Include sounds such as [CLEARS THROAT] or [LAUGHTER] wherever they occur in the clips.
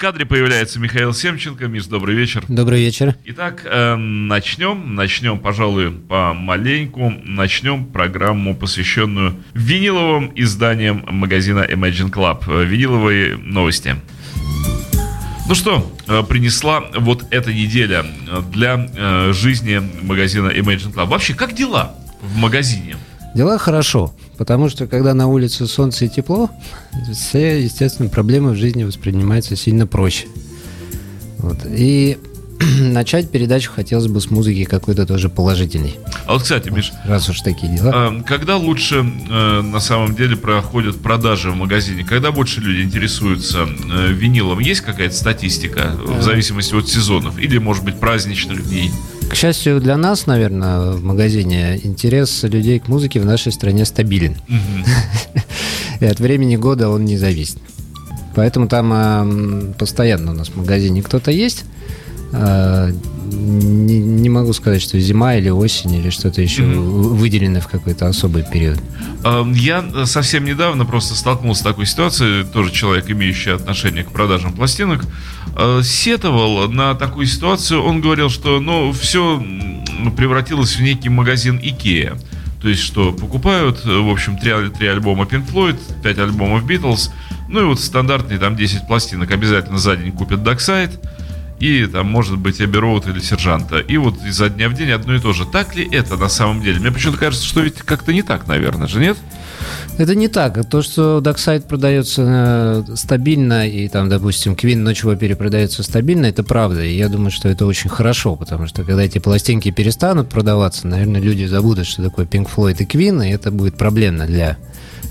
кадре появляется Михаил Семченко. Миш, добрый вечер. Добрый вечер. Итак, э, начнем. Начнем, пожалуй, помаленьку. Начнем программу, посвященную виниловым изданиям магазина Imagine Club. Э, виниловые новости. Ну что, э, принесла вот эта неделя для э, жизни магазина Imagine Club? Вообще, как дела в магазине? Дела хорошо, потому что когда на улице солнце и тепло, все, естественно, проблемы в жизни воспринимаются сильно проще. Вот. И [CLEARS THROAT] начать передачу хотелось бы с музыки какой-то тоже положительной. А вот, кстати, Миш, раз уж такие дела. А, когда лучше э, на самом деле проходят продажи в магазине? Когда больше люди интересуются э, винилом? Есть какая-то статистика в зависимости от сезонов? Или, может быть, праздничных дней? К счастью для нас, наверное, в магазине интерес людей к музыке в нашей стране стабилен. [LAUGHS] И от времени года он не зависит. Поэтому там э, постоянно у нас в магазине кто-то есть. Э, не, не могу сказать, что зима или осень или что-то еще mm-hmm. выделено в какой-то особый период. Я совсем недавно просто столкнулся с такой ситуацией, тоже человек, имеющий отношение к продажам пластинок, э, сетовал на такую ситуацию. Он говорил, что ну, все превратилось в некий магазин Икея. То есть, что покупают, в общем, три, три альбома Pink Floyd, пять альбомов Beatles, ну и вот стандартные там 10 пластинок обязательно за день купят Dark Side, и там может быть Эбби или Сержанта. И вот изо дня в день одно и то же. Так ли это на самом деле? Мне почему-то кажется, что ведь как-то не так, наверное же, нет? Это не так. То, что Darkside продается э, стабильно, и там, допустим, Квин ночью перепродается стабильно, это правда. И я думаю, что это очень хорошо, потому что когда эти пластинки перестанут продаваться, наверное, люди забудут, что такое Pink Floyd и Квин, и это будет проблемно для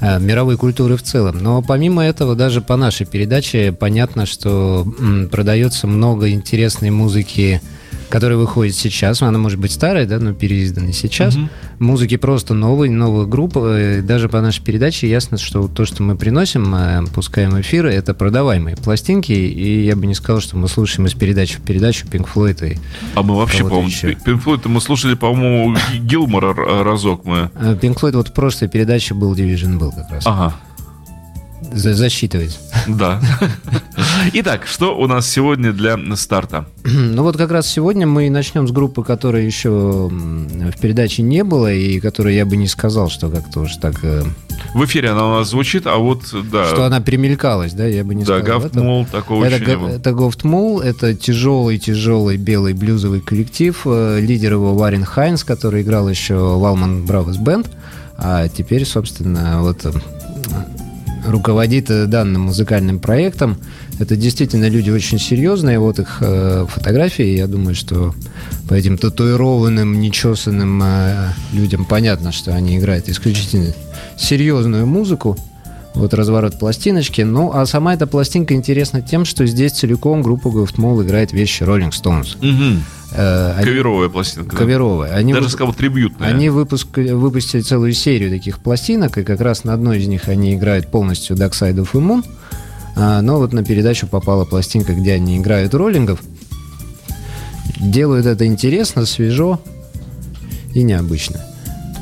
мировой культуры в целом. Но помимо этого, даже по нашей передаче понятно, что продается много интересной музыки который выходит сейчас. Она может быть старая, да, но переизданная сейчас. Угу. Музыки просто новые, новых групп. Э, даже по нашей передаче ясно, что то, что мы приносим, э, пускаем эфиры, это продаваемые пластинки. И я бы не сказал, что мы слушаем из передачи в передачу Pink Floyd. И а мы вообще, по-моему, Pink Floyd мы слушали, по-моему, Гилмора разок мы. Э, Pink Floyd вот в прошлой передаче был Division был как раз. Ага засчитывать. Да. [LAUGHS] Итак, что у нас сегодня для старта? [CLEARS THROAT] Ну вот как раз сегодня мы начнем с группы, которой еще в передаче не было, и которой я бы не сказал, что как-то уж так... Э, в эфире она у нас звучит, а вот, да... Что она примелькалась, да, я бы не да, сказал. Да, Гафтмул, такого это, еще не было. Это Гафтмул, это тяжелый-тяжелый белый блюзовый коллектив, э, лидер его Варен Хайнс, который играл еще в Алман Бравос Бенд, а теперь, собственно, вот э, руководит э, данным музыкальным проектом. Это действительно люди очень серьезные. Вот их э, фотографии. Я думаю, что по этим татуированным, нечесанным э, людям понятно, что они играют исключительно серьезную музыку. Вот разворот пластиночки. Ну, а сама эта пластинка интересна тем, что здесь целиком группа Mall играет вещи Rolling Stones. Угу. Э, они, Каверовая пластинка. Каверовая. Они Даже сказал трибютная. Они выпуск, выпустили целую серию таких пластинок, и как раз на одной из них они играют полностью Dark Side of the Moon. А, но вот на передачу попала пластинка, где они играют роллингов. Делают это интересно, свежо и необычно.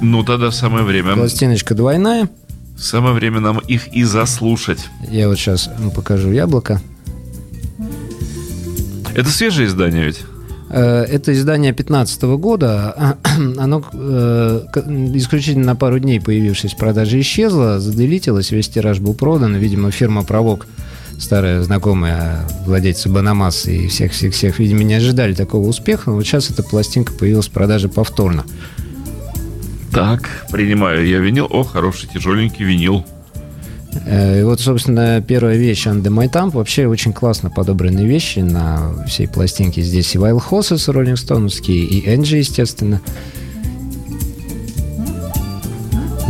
Ну, тогда самое время. Пластиночка двойная. Самое время нам их и заслушать. Я вот сейчас покажу яблоко. Это свежее издание ведь? Э, это издание 2015 года. [CLEARS THROAT] Оно э, исключительно на пару дней появившись в продаже исчезло, заделитилось, весь тираж был продан. Видимо, фирма «Провок», старая знакомая владельца Банамас и всех-всех-всех, видимо, не ожидали такого успеха. Но вот сейчас эта пластинка появилась в продаже повторно. Так, принимаю я винил. О, хороший тяжеленький винил. Э, и вот, собственно, первая вещь Under My Thumb. Вообще очень классно подобранные вещи на всей пластинке. Здесь и Wild Horses Rolling Stones, и Энджи, естественно.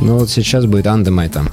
Ну вот сейчас будет Under My Thumb.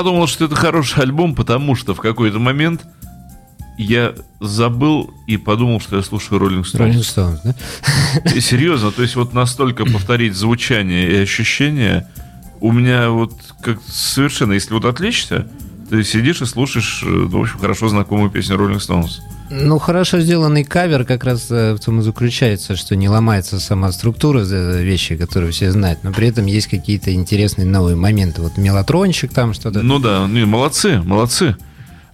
Мне подумалось, что это хороший альбом, потому что в какой-то момент я забыл и подумал, что я слушаю Роллинг Rolling Стоунс. Stones, да? И серьезно, то есть вот настолько повторить звучание и ощущения у меня вот как совершенно, если вот отвлечься, ты сидишь и слушаешь, э, в общем, хорошо знакомую песню Роллинг Стоунс. Ну, хорошо сделанный кавер как раз э, в том и заключается, что не ломается сама структура э, вещи, которые все знают, но при этом есть какие-то интересные новые моменты. Вот мелатрончик там что-то. Ну да, и молодцы, молодцы.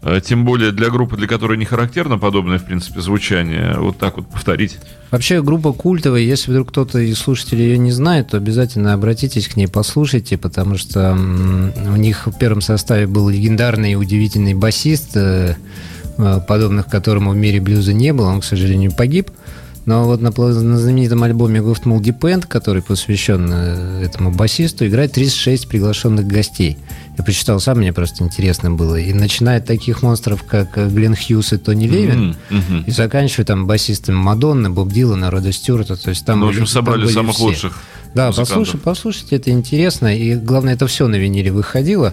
Э, Тем более для группы, для которой не характерно подобное, в принципе, звучание, вот так вот повторить. Вообще группа культовая, если вдруг кто-то из слушателей ее не знает, то обязательно обратитесь к ней, послушайте, потому что у них в первом составе был легендарный и удивительный басист, подобных которому в мире блюза не было, он, к сожалению, погиб. Но вот на, на знаменитом альбоме Goftmall Depend, который посвящен э, этому басисту, играет 36 приглашенных гостей. Я почитал сам, мне просто интересно было. И начиная от таких монстров, как э, Глен Хьюз и Тони Левин, Мгм, мгм. и заканчивая там басистами Мадонны, Боб Дилана, Рода Стюарта. То есть там, Ну, в общем, собрали самых все. лучших Да, музыкантов. послушай, послушайте, это интересно. И главное, это все на виниле выходило.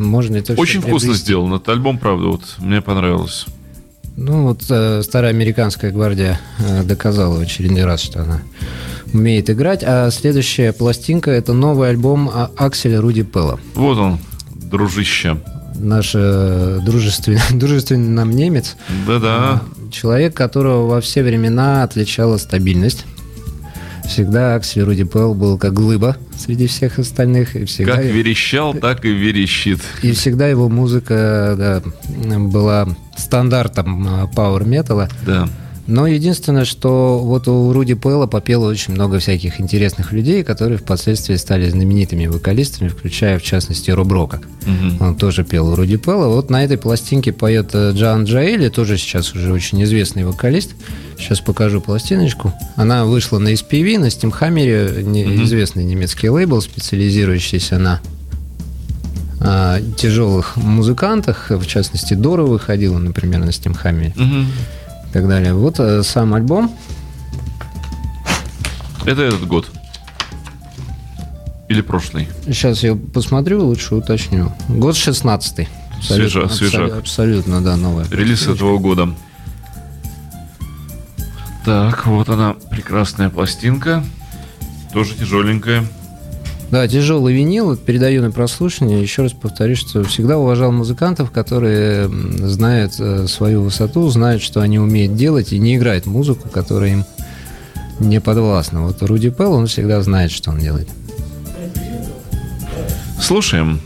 Можно это Очень вкусно приобрести. сделан этот альбом, правда, вот мне понравилось. Ну, вот э, старая американская гвардия э, доказала в очередной раз, что она умеет играть. А следующая пластинка – это новый альбом а, Акселя Руди Пелла. Вот он, дружище. Наш э, дружественный, [LAUGHS] дружественный нам немец. Да-да. Человек, которого во все времена отличала стабильность. Всегда Аксель Руди Пелл был как глыба среди всех остальных. И всегда, Как верещал, так и верещит. и всегда его музыка да, была стандартом пауэр-металла. Да. Но единственное, что вот у Руди Пэлла попело очень много всяких интересных людей, которые впоследствии стали знаменитыми вокалистами, включая, в частности, Роб Рока. Мгм. Он тоже пел у Руди Пэлла. Вот на этой пластинке поет э, Джоан Джаэли, тоже сейчас уже очень известный вокалист. Сейчас покажу пластиночку. Она вышла на SPV, на Steamhammer, не- известный немецкий лейбл, специализирующийся на а, тяжелых музыкантах, в частности, Дора выходила, например, на Steamhammer Мгм. И так далее. Вот э, сам альбом. Это этот год. Или прошлый. Сейчас я посмотрю, лучше уточню. Год 16 Свежа- свежак. Абсолютно, да, новая. Релиз этого года. Так, вот она, прекрасная пластинка. Тоже тяжеленькая. Да, тяжелый винил, передаю на прослушивание. Еще раз повторюсь, что всегда уважал музыкантов, которые знают э, свою высоту, знают, что они умеют делать, и не играют музыку, которая им не подвластна. Вот Руди Пелл, он всегда знает, что он делает. Слушаем.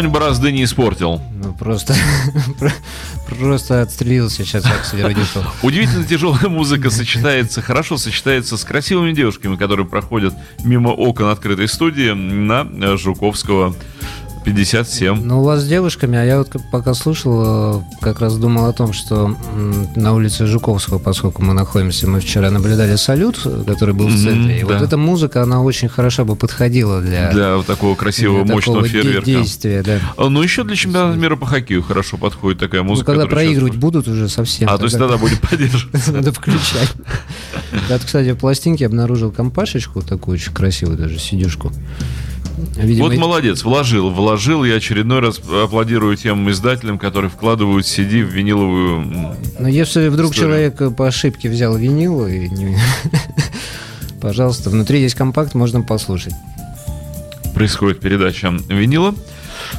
Конь борозды не испортил. Ну, просто, [LAUGHS] просто отстрелился сейчас Аксель Радюшев. Удивительно тяжелая музыка [LAUGHS] сочетается, хорошо сочетается с красивыми девушками, которые проходят мимо окон открытой студии на э, Жуковского 57. Ну, у вас с девушками, а я вот пока слушал, э, как раз думал о том, что на улице Жуковского, поскольку мы находимся, мы вчера наблюдали салют, который был в центре. И вот да. эта музыка, она очень хорошо бы подходила для, Для вот такого красивого, для мощного такого фейерверка. действия, да. А, Ну, еще для чемпионата мира по хоккею хорошо подходит такая Ну, музыка. когда которая проигрывать сейчас- будут уже совсем. А, то есть тогда будем поддерживать. Надо включать. Вот, кстати, в пластинке обнаружил компашечку, такую очень красивую даже, сидюшку. Видимо, Вот молодец, вложил, вложил. Я очередной раз аплодирую тем издателям, которые вкладывают CD в виниловую... Но если вдруг История. человек по ошибке взял винил, и не- [LAUGHS] пожалуйста, внутри есть компакт, можно послушать. Происходит передача винила.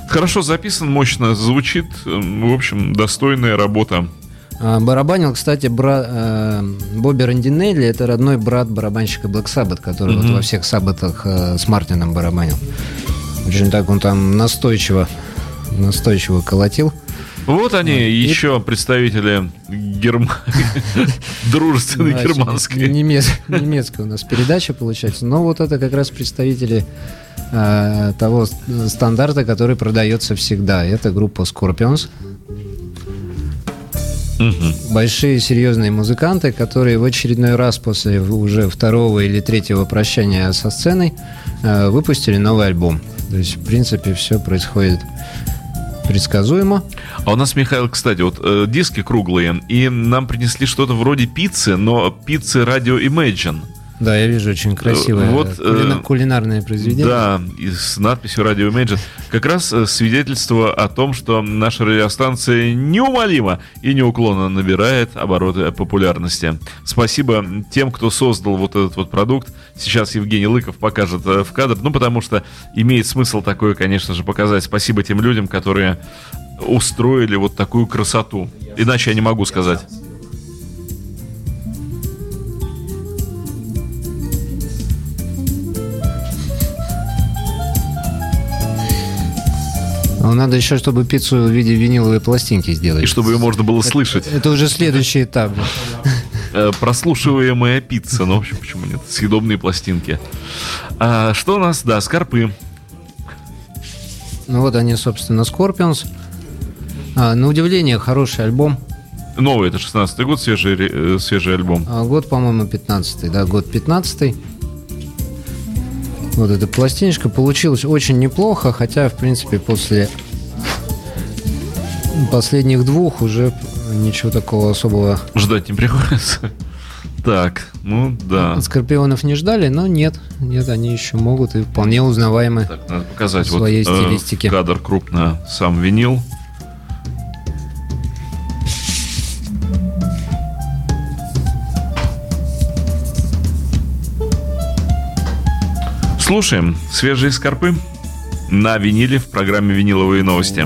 Хорошо записан, мощно звучит. В общем, достойная работа. А, Барабанил, кстати, бра... э, Бобби Рандинелли, это родной брат барабанщика Black Sabbath, который вот Мгм. во всех саббатах э, с Мартином барабанил. Очень так он там настойчиво, настойчиво колотил. Вот они, еще представители герм... [LAUGHS] дружественной Да, германской. немец- Немецкая у нас передача получается. Но вот это как раз представители э, того стандарта, который продается всегда. Это группа Scorpions. Мгм. Большие серьезные музыканты, которые в очередной раз после уже второго или третьего прощания со сценой э, выпустили новый альбом. То есть, в принципе, все происходит предсказуемо. А у нас, Михаил, кстати, вот э, диски круглые, и нам принесли что-то вроде пиццы, но пиццы радио Imagine. Да, я вижу очень красивое вот, э, кулина- кулинарное произведение. Да, и с надписью Radio Imagine. Как раз э, свидетельство о том, что наша радиостанция неумолимо и неуклонно набирает обороты популярности. Спасибо тем, кто создал вот этот вот продукт. Сейчас Евгений Лыков покажет э, в кадр. Ну, потому что имеет смысл такое, конечно же, показать. Спасибо тем людям, которые устроили вот такую красоту. Иначе я не могу сказать. Но надо еще, чтобы пиццу в виде виниловой пластинки сделать. И чтобы ее можно было слышать. Это уже следующий этап. Э, прослушиваемая пицца. Ну, в общем, почему нет? Съедобные пластинки. А, что у нас? Да, скорпы. Ну вот они, собственно, Scorpions. А, на удивление, хороший альбом. Новый, это 16-й год, свежий, э, свежий альбом. А, год, по-моему, 15-й. Да, год 15-й. Вот эта пластиночка получилась очень неплохо, хотя, в принципе, после последних двух уже ничего такого особого Ждать не приходится. Так, ну да. от Скорпионов не ждали, но нет, нет, они еще могут и вполне узнаваемы. Так, надо показать В своей вот, э, стилистике. кадр крупно сам винил. Слушаем свежие скорпы на виниле в программе «Виниловые новости».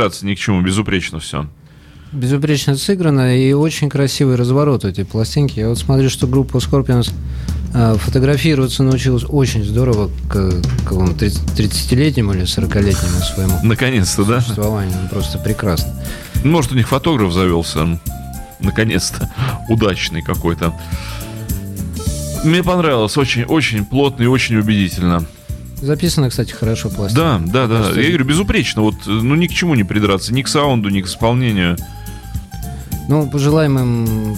Придраться ни к чему, безупречно все. Безупречно сыграно и очень красивый разворот этой пластинки. Я вот смотрю, что группа Scorpions э, фотографироваться научилась очень здорово к какому 30-летнему или 40-летнему своему Наконец-то, да? существованию. Просто прекрасно. Может, у них фотограф завелся. Наконец-то. Удачный какой-то. Мне понравилось. Очень, очень плотно и очень убедительно. Записано, кстати, хорошо пластинка. Да, да, да. Просто- Я говорю, безупречно. Вот, ну, ни к чему не придраться. Ни к саунду, ни к исполнению. Ну, пожелаем им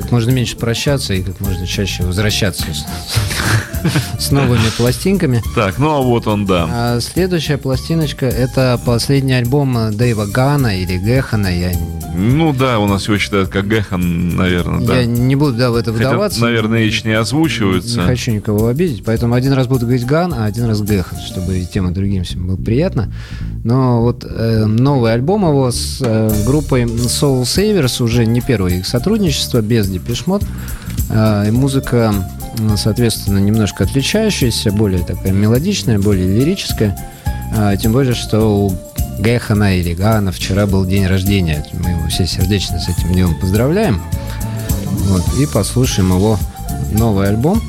как можно меньше прощаться и как можно чаще возвращаться с, новыми пластинками. Так, ну, а вот он, да. А следующая пластиночка это последний альбом Дэйва Гана или Гехана. Я, Ну, да, у нас его считают как Гэхан, наверное, да. я не буду да, в это Хотя, вдаваться. наверное, H не озвучивается. Не хочу никого обидеть, поэтому один раз буду говорить Ган, а один раз Гехан, чтобы и тем и другим всем было приятно. Но вот э, новый альбом его с э, группой Soul Savers, уже не первое их сотрудничество, без Депешмот. Э, и музыка, соответственно, немножко отличающаяся, более такая мелодичная, более лирическая. А, тем более, что у Гехана или Гана вчера был день рождения. Мы его все сердечно с этим днем поздравляем. Вот, и послушаем его новый альбом.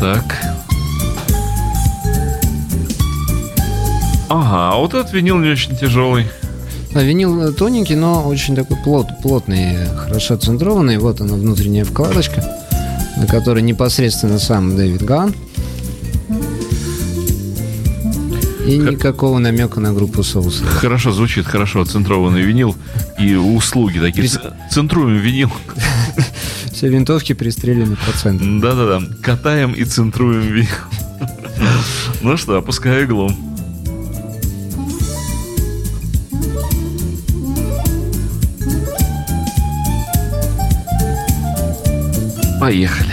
Так. Ага, а вот этот винил не очень тяжелый. А, винил э, тоненький, но очень такой плот, плотный, хорошо центрованный. Вот она внутренняя вкладочка, на которой непосредственно сам Дэвид Ган. И никакого намека на группу Соуса. Хорошо звучит, хорошо, центрованный винил и услуги такие. Ц- Центруем винил. [LAUGHS] Все винтовки пристрелены по центру. Да-да-да. Катаем и центруем винил. [LAUGHS] Ну что, опускаю иглу. Поехали.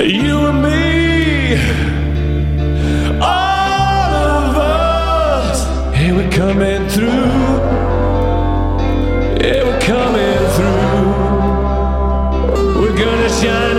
You and me, all of us, hey, we're coming through. Yeah, we're coming through. We're gonna shine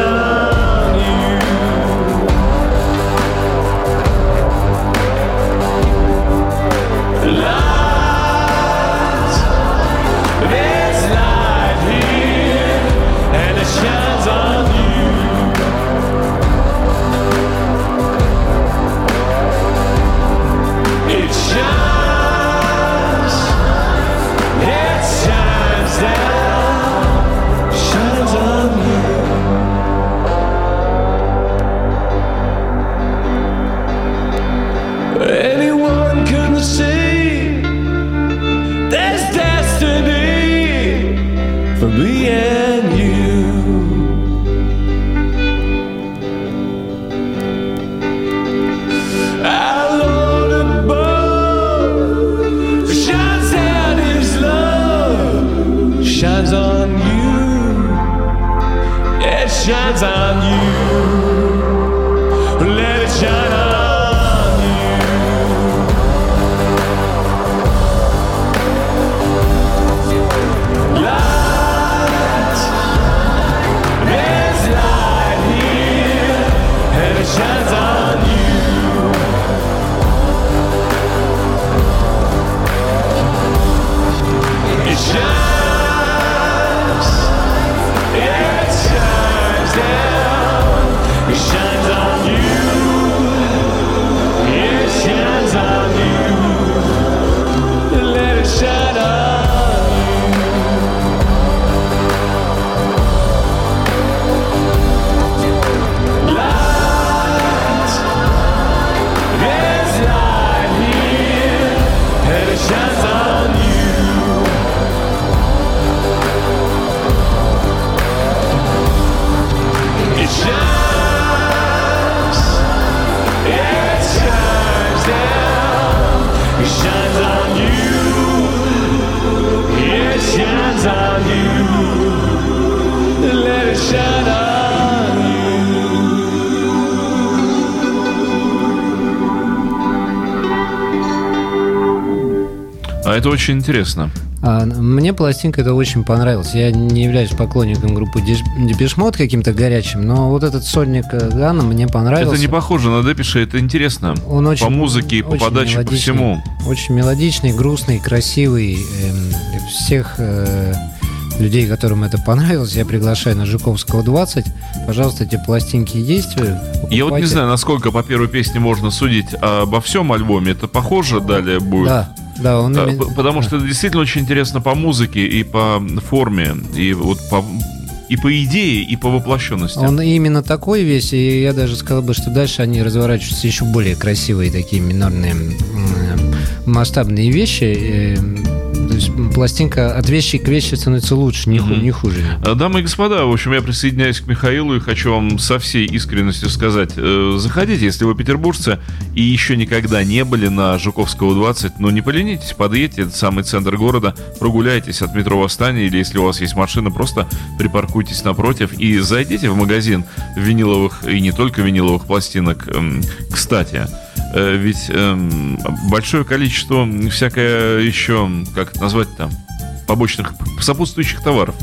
очень интересно. А, мне пластинка это очень понравилась. Я не являюсь поклонником группы Депешмот каким-то горячим, но вот этот сольник э, Гана мне понравился. Это не похоже на Депиша, это интересно. Он очень, по музыке, и по подаче, по всему. Очень мелодичный, грустный, красивый. Эм, всех э, людей, которым это понравилось, я приглашаю на Жуковского 20. Пожалуйста, эти пластинки есть. вы Я вот не покупайте. знаю, насколько по первой песне можно судить обо всем альбоме. Это похоже далее будет? Да, да, он именно- Потому что это действительно очень интересно по музыке и по форме, и вот по и по идее, и по воплощенности. Он именно такой весь, и я даже сказал бы, что дальше они разворачиваются еще более красивые такие минорные масштабные вещи. Э, есть пластинка от вещи к вещи становится лучше, не, ху- не хуже. А, Дамы и господа, в общем, я присоединяюсь к Михаилу и хочу вам со всей искренностью сказать, э, заходите, если вы петербуржцы и еще никогда не были на Жуковского 20, ну не поленитесь, подъедьте, это самый центр города, прогуляйтесь от метро Восстания, или если у вас есть машина, просто припаркуйтесь напротив и зайдите в магазин виниловых и не только виниловых пластинок. Эм, Кстати, э, ведь эм, большое количество всякое еще, как это назвать там, побочных, сопутствующих товаров.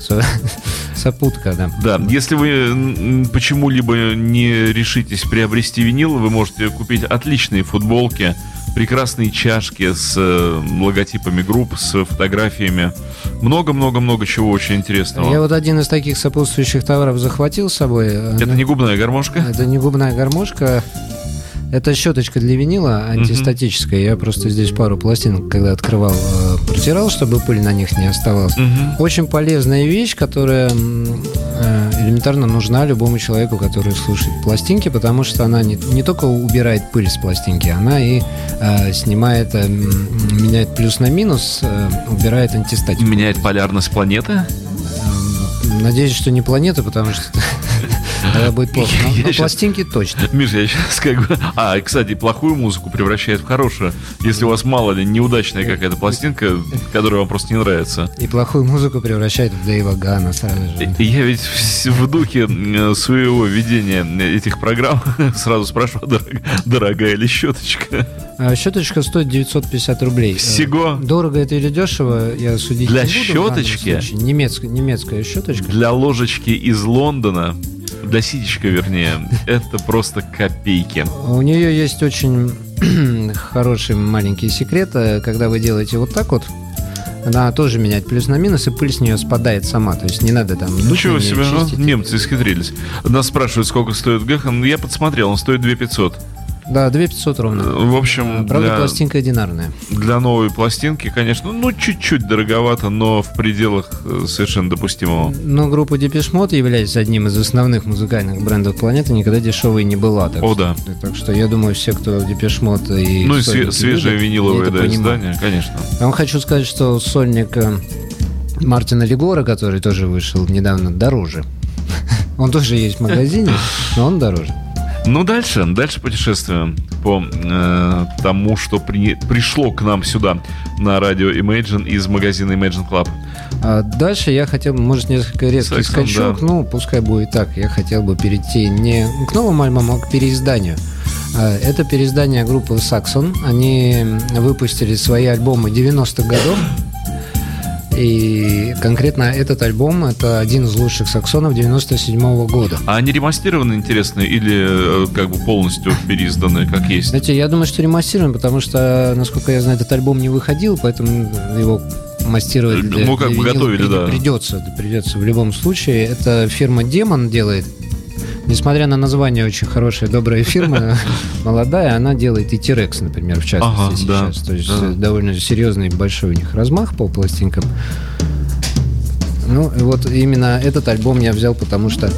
Со- [LAUGHS] Сопутка, да. Да, если вы почему-либо не решитесь приобрести винил, вы можете купить отличные футболки, прекрасные чашки с э, логотипами групп, с фотографиями. Много-много-много чего очень интересного. Я вот один из таких сопутствующих товаров захватил с собой. Э, Это не губная гармошка? Это не губная гармошка. Это щеточка для винила антистатическая. Я просто здесь пару пластинок, когда открывал, э, протирал, чтобы пыль на них не оставалась. Мгм. Очень полезная вещь, которая э, элементарно нужна любому человеку, который слушает пластинки, потому что она не, не только убирает пыль с пластинки, она и э, снимает, э, меняет плюс на минус, э, убирает антистатику. Меняет полярность планеты? Эм, Надеюсь, что не планета, потому что [LAUGHS] тогда будет плохо. Но- Но щас- пластинки точно. Миша, я сейчас как бы... А, кстати, плохую музыку превращает в хорошую. Если у вас, мало ли, неудачная какая-то пластинка, которая вам просто не нравится. И плохую музыку превращает в Дэйва Гана сразу же. Я ведь в в духе своего ведения этих программ [LAUGHS] сразу спрашиваю, «Дорог- дорогая ли щеточка? А щеточка стоит 950 рублей. Всего? Э, Дорого это или дешево, я судить Для не буду. данном щеточки? Немецкая, немецкая щеточка. Для ложечки из Лондона, для ситечка вернее, это просто копейки. У нее есть очень [CLEARS THROAT] хороший маленький секрет. Э, Когда вы делаете вот так вот, она тоже меняет плюс на минус, и пыль с нее спадает сама. То есть не надо там Ничего себе, ну, чистить. немцы исхитрились. Нас спрашивают, сколько стоит Гехан. Я подсмотрел, он стоит 2500. Да, 2500 ровно. В общем, Правда, для, пластинка одинарная. для новой пластинки, конечно, ну, чуть-чуть дороговато, но в пределах э, совершенно допустимого. Но группа Depeche Mode, являясь одним из основных музыкальных брендов планеты, никогда дешевой не была. Так, О, что, да. так что я думаю, все, кто Depeche Mode и Ну и свежее любят, виниловое да, издание, конечно. Я вам хочу сказать, что сольник э, Мартина Легора, который тоже вышел недавно, дороже. [LAUGHS] Он тоже есть в магазине, но он дороже. Ну, дальше, дальше путешествуем по э, тому, что при- пришло к нам сюда на радио Imagine из магазина Imagine Club. А дальше я хотел бы, может, несколько резкий Сексом, скачок, да. ну, пускай будет так. Я хотел бы перейти не к новому альбому, а к переизданию. А, Это переиздание группы Saxon. Они выпустили свои альбомы 90-х годов. И конкретно этот альбом это один из лучших саксонов 97 года. А они ремастированы, интересно, или э, как бы полностью переизданы, как есть? Знаете, я думаю, что ремастирован, потому что, насколько я знаю, этот альбом не выходил, поэтому его мастировать для, Ну, как для бы готовили, при- да. Придется, придется в любом случае. Это фирма Демон делает. Несмотря на название очень хорошая, добрая фирма, [LAUGHS] молодая, она делает и T-Rex, например, в частности Ага, да, сейчас. То есть э, довольно серьезный большой у них размах по пластинкам. Ну, вот именно этот альбом я взял, потому что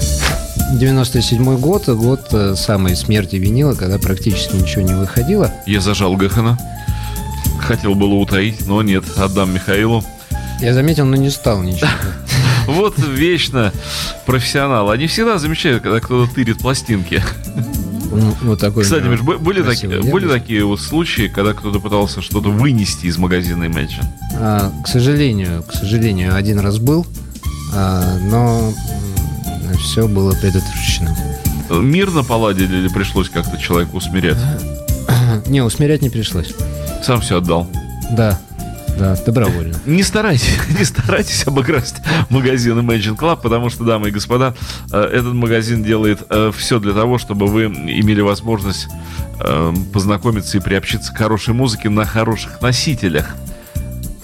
97 год, год э, самой смерти винила, когда практически ничего не выходило. Я зажал Гехана. Хотел было утаить, но нет, отдам Михаилу. Я заметил, но не стал ничего. [LAUGHS] Вот вечно профессионал. Они всегда замечают, когда кто-то тырит пластинки. Ну, Вот такой. Кстати, Миш, были, такие, были такие вот случаи, когда кто-то пытался что-то вынести из магазина Imagine? А, к сожалению, к сожалению, один раз был, а, но все было предотвращено. Мирно поладили или пришлось как-то человеку усмирять? [COUGHS] Не, усмирять не пришлось. Сам все отдал. Да. Да, добровольно. Не старайтесь, [LAUGHS] не старайтесь обыграть магазин Imagine Club, потому что, дамы и господа, э, этот магазин делает все для того, чтобы вы имели возможность э, познакомиться и приобщиться к хорошей музыке на хороших носителях.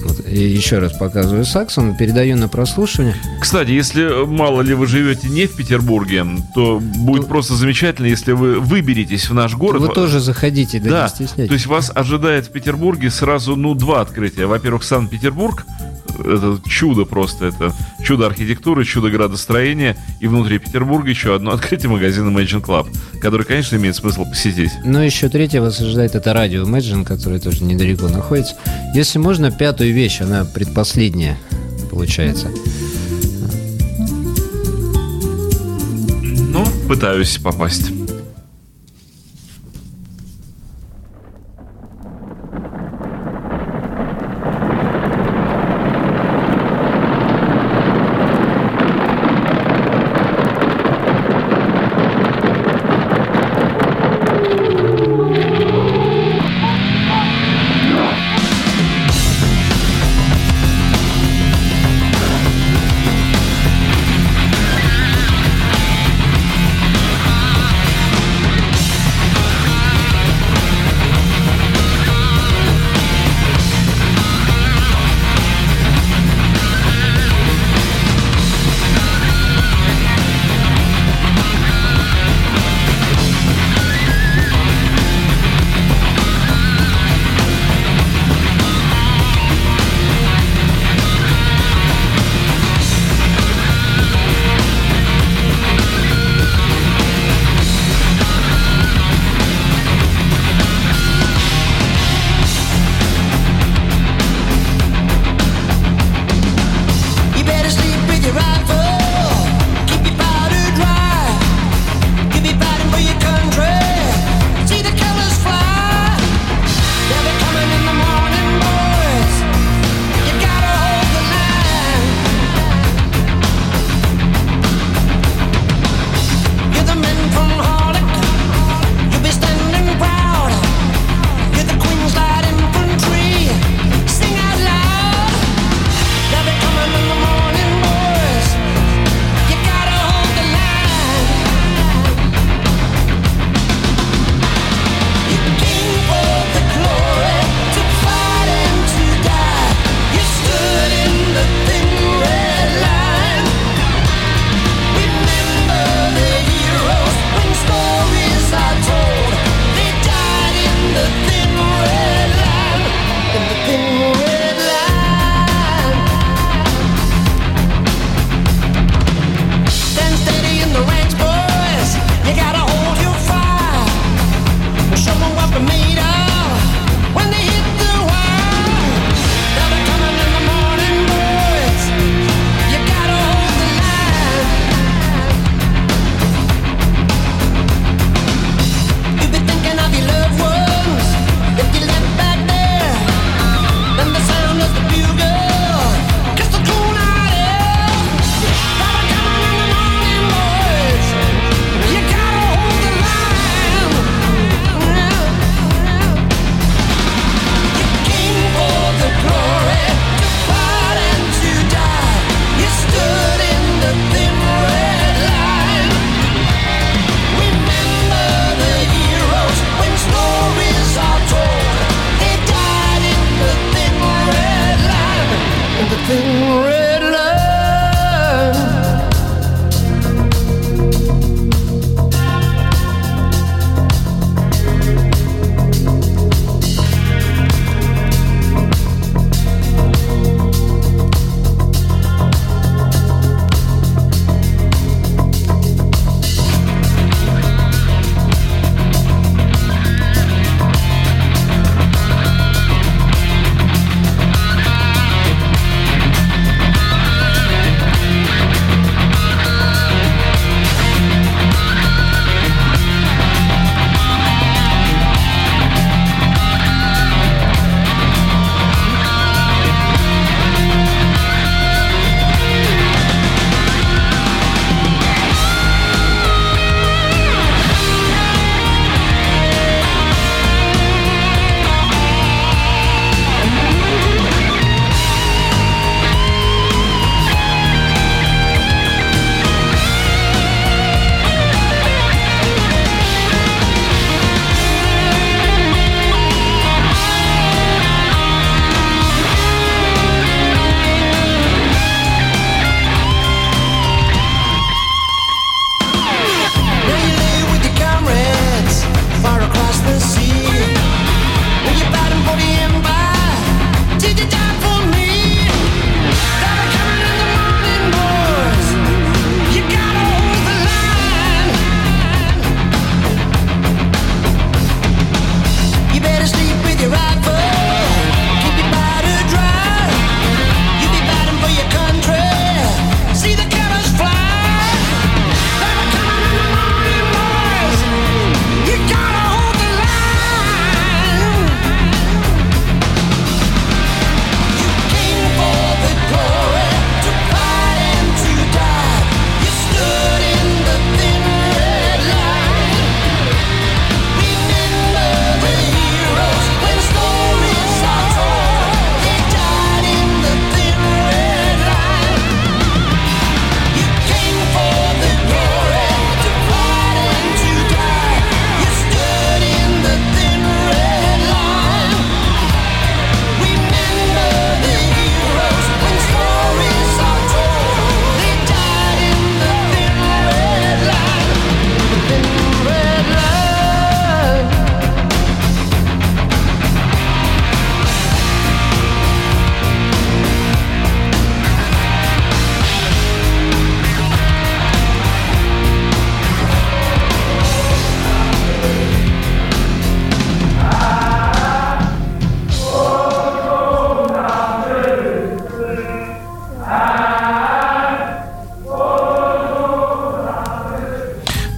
Вот, еще раз показываю Саксон, передаю на прослушивание. Кстати, если э, мало ли вы живете не в Петербурге, то будет Ну- просто замечательно, если вы выберетесь в наш город. Вы тоже заходите, да, Да, не стесняйтесь. то есть вас ожидает в Петербурге сразу, ну, два открытия. Во-первых, Санкт-Петербург, это чудо просто, это чудо архитектуры, чудо градостроения, и внутри Петербурга еще одно [LAUGHS] открытие магазина Imagine Club, который, конечно, имеет смысл посетить. Ну, еще третье вас ожидает, это радио Imagine, которое тоже недалеко находится. Если можно, пятую вещь, она предпоследняя получается. Ну, пытаюсь попасть.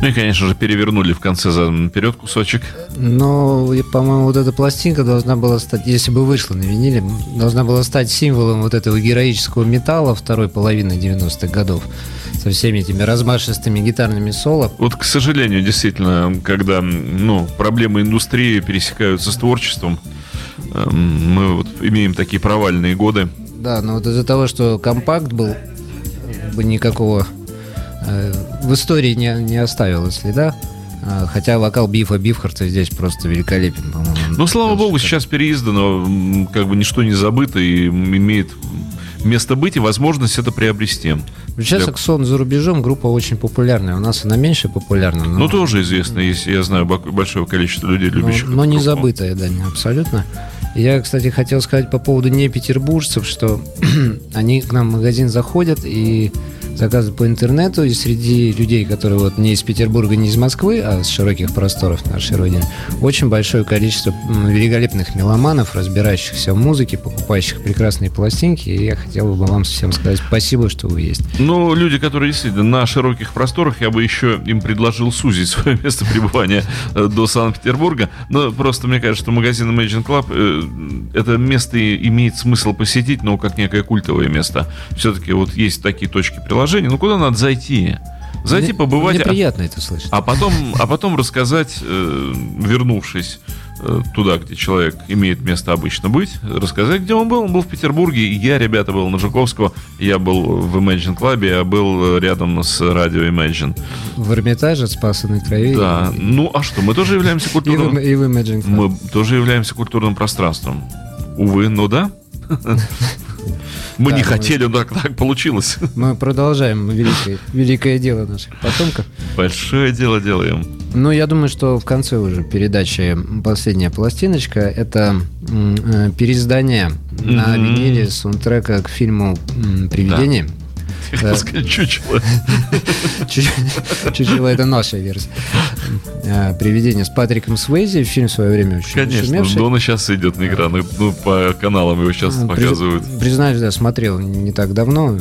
Ну и, конечно же, перевернули в конце задом наперед кусочек. И, по-моему, вот эта пластинка должна была стать, если бы вышла на виниле, должна была стать символом вот этого героического металла второй половины 90-х годов со всеми этими размашистыми гитарными соло. Вот, к сожалению, действительно, когда ну, проблемы индустрии пересекаются с творчеством, эм, мы вот имеем такие провальные годы. Да, но вот из-за того, что компакт был, бы никакого э, в истории не, не оставил следа. А, Хотя вокал Бифа Бифхарта здесь просто великолепен, по-моему. Ну, слава богу, что- сейчас переиздано, как бы ничто не забыто и имеет место быть и возможность это приобрести. Сейчас Для- Аксон за рубежом группа очень популярная. У нас она меньше популярна, но, Ну, тоже известно, есть, я знаю большое количество людей, но, любящих. но эту не группу. забытая, да, не абсолютно. Я, кстати, хотел сказать по поводу не петербуржцев, что [CLEARS THROAT] они к нам в магазин заходят и заказывают по интернету, и среди людей, которые вот не из Петербурга, не из Москвы, а с широких просторов нашей Родины, очень большое количество великолепных меломанов, разбирающихся в музыке, покупающих прекрасные пластинки, и я хотел бы вам всем сказать спасибо, что вы есть. Ну, люди, которые действительно на широких просторах, я бы еще им предложил сузить свое [LAUGHS] место пребывания э, до Санкт-Петербурга. Но просто мне кажется, что магазин Imagine Club э, это место имеет смысл посетить, но как некое культовое место. Все-таки вот есть такие точки приложения. Ну, куда надо зайти? Зайти, побывать, Мне а- приятно это слышать. а потом, а потом рассказать, э, вернувшись э, туда, где человек имеет место обычно быть, рассказать, где он был. Он был в Петербурге, и я, ребята, был на Жуковского, я был в Imagine Club, я был э, рядом с радио Imagine. В Эрмитаже, Спасанной Крови. Да, ну а что, мы тоже являемся И в, культурным... и в Imagine Club. Мы тоже являемся культурным пространством. Увы, но да. [LAUGHS] Мы Да, не хотели, но так, так получилось. Мы продолжаем великое, великое дело наших потомков. Большое дело делаем. Ну, я думаю, что в конце уже передачи последняя пластиночка. Это э, переиздание на Мгм. виниле саундтрека к фильму «Привидение». Хотел сказать, чучело. Чучело это наша версия. Э, «Привидение» с Патриком Свейзи. Фильм в свое время очень Конечно. Дона сейчас идет на экранах, ну, по каналам его сейчас показывают. Признаюсь, да, смотрел не так давно.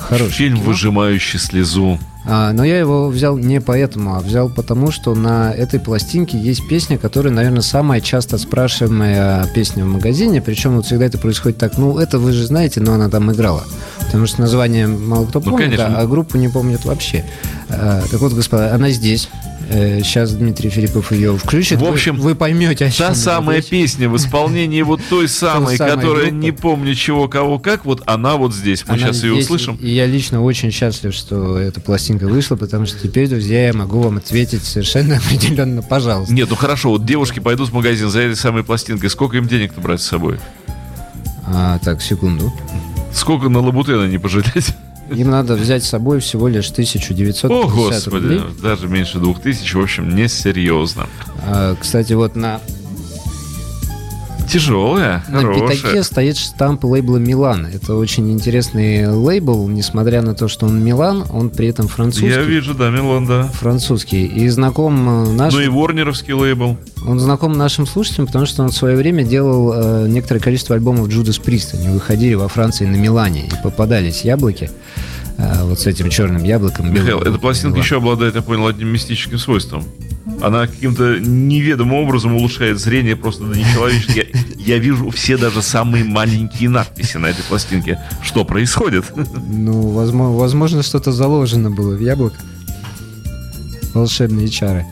Хороший Фильм, выжимающий слезу. А, но я его взял не поэтому, а взял потому, что на этой пластинке есть песня, которая, наверное, самая часто спрашиваемая песня в магазине. Причем вот всегда это происходит так, ну, это вы же знаете, но она там играла. Потому что название мало кто Ну, помнит, конечно. да, а группу не помнят вообще. А, так вот, господа, она здесь. Э, Сейчас Дмитрий Филиппов ее включит. В Вы- общем, вы, поймете, о чем Та самая речь. песня в исполнении вот той [LAUGHS] самой, которая не помню чего, кого, как, вот она вот здесь. Мы сейчас ее услышим. И я лично очень счастлив, что эта пластинка вышла, потому что теперь, друзья, я могу вам ответить совершенно [LAUGHS] определенно, пожалуйста. Нет, ну хорошо, вот девушки пойдут в магазин за этой самой пластинкой. Сколько им денег-то брать с собой? А, так, секунду. Сколько на лабутена не пожалеть? Им надо взять с собой всего лишь 1950 О, господи, рублей. даже меньше двух тысяч, в общем, несерьезно. А, кстати, вот на, Тяжелая, на пятаке хорошая. стоит штамп лейбла «Милан». Это очень интересный лейбл, несмотря на то, что он «Милан», он при этом французский. Я вижу, да, Милан, да. Французский. И знаком э, нашим, Ну и Ворнеровский лейбл. он знаком нашим слушателям, потому что он в свое время делал э, некоторое количество альбомов Джудас Прист. Они выходили во Франции на Милане и попадались яблоки. э, вот с этим черным яблоком. Михаил, эта пластинка Милан. еще обладает, я понял, одним мистическим свойством. Она каким-то неведомым образом улучшает зрение просто до нечеловеческого. Я, я вижу все даже самые маленькие надписи на этой пластинке. Что происходит? Ну, возможно, возможно, что-то заложено было в яблоко. Волшебные чары.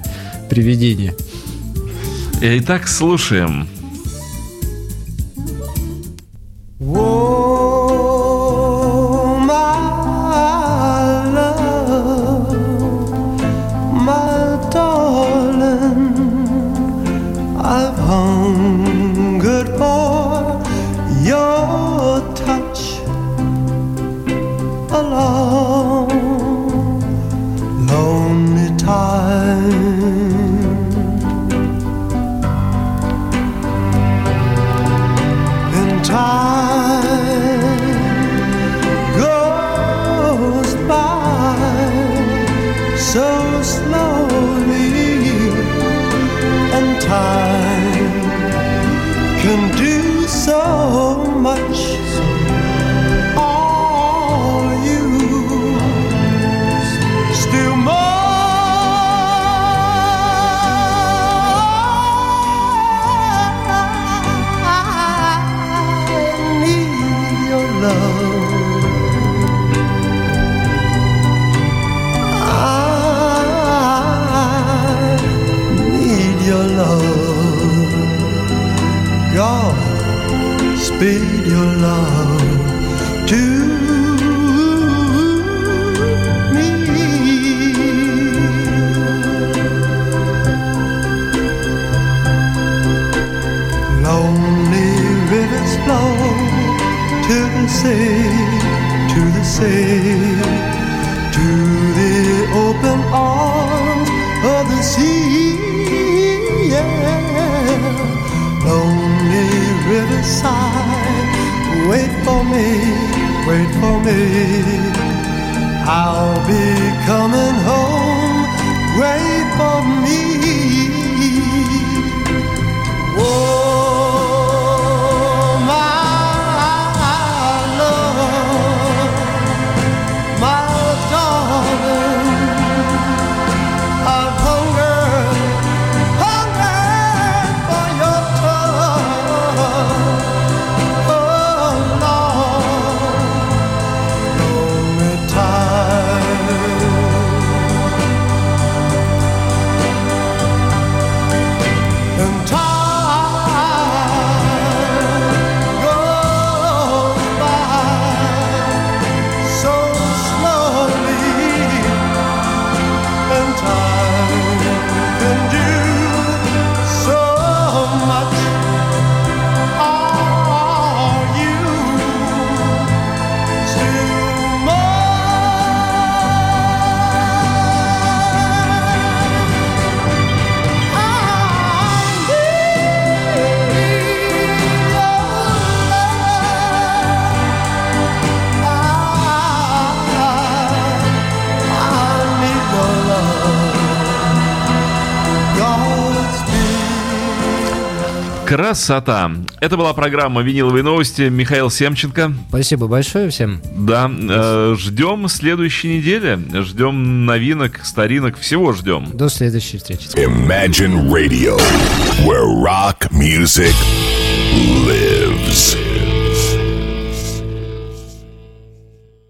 Привидения. Итак, слушаем. Oh, 看。For me. I'll be coming home, Красота. Это была программа «Виниловые новости». Михаил Семченко. Спасибо большое всем. Да, э, ждем следующей недели. Ждем новинок, старинок, всего ждем. До следующей встречи. Imagine Radio, where rock music lives.